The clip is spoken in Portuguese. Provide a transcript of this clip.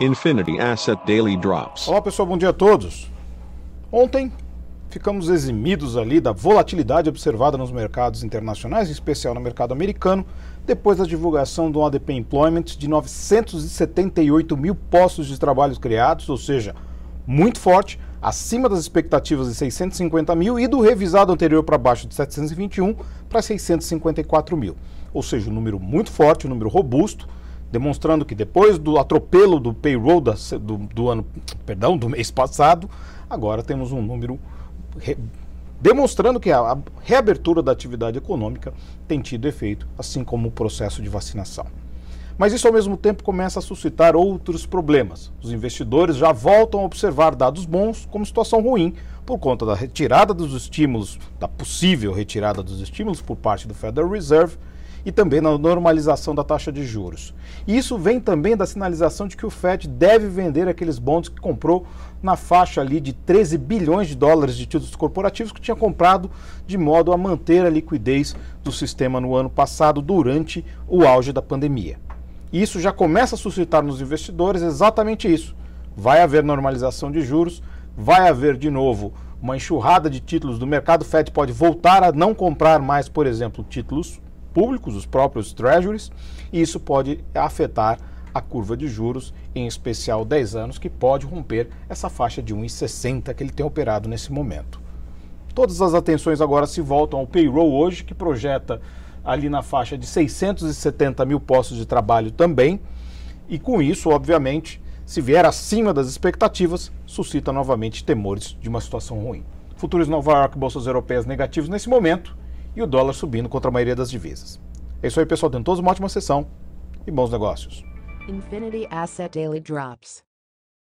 Infinity Asset Daily Drops. Olá pessoal, bom dia a todos. Ontem ficamos eximidos ali da volatilidade observada nos mercados internacionais, em especial no mercado americano, depois da divulgação do ADP Employment de 978 mil postos de trabalho criados, ou seja, muito forte, acima das expectativas de 650 mil e do revisado anterior para baixo de 721 para 654 mil. Ou seja, um número muito forte, um número robusto, demonstrando que depois do atropelo do payroll da, do, do, ano, perdão, do mês passado, agora temos um número re, demonstrando que a, a reabertura da atividade econômica tem tido efeito, assim como o processo de vacinação. Mas isso ao mesmo tempo começa a suscitar outros problemas. Os investidores já voltam a observar dados bons como situação ruim por conta da retirada dos estímulos, da possível retirada dos estímulos por parte do Federal Reserve e também na normalização da taxa de juros. E isso vem também da sinalização de que o Fed deve vender aqueles bons que comprou na faixa ali de 13 bilhões de dólares de títulos corporativos que tinha comprado de modo a manter a liquidez do sistema no ano passado durante o auge da pandemia. Isso já começa a suscitar nos investidores exatamente isso. Vai haver normalização de juros, vai haver de novo uma enxurrada de títulos do mercado. O Fed pode voltar a não comprar mais, por exemplo, títulos públicos, os próprios treasuries, e isso pode afetar a curva de juros, em especial 10 anos, que pode romper essa faixa de 1,60 que ele tem operado nesse momento. Todas as atenções agora se voltam ao payroll hoje, que projeta ali na faixa de 670 mil postos de trabalho também, e com isso, obviamente, se vier acima das expectativas, suscita novamente temores de uma situação ruim. Futuros Nova York, bolsas europeias negativos nesse momento, e o dólar subindo contra a maioria das divisas. É isso aí, pessoal. Tenham todos uma ótima sessão e bons negócios. Infinity Asset Daily Drops.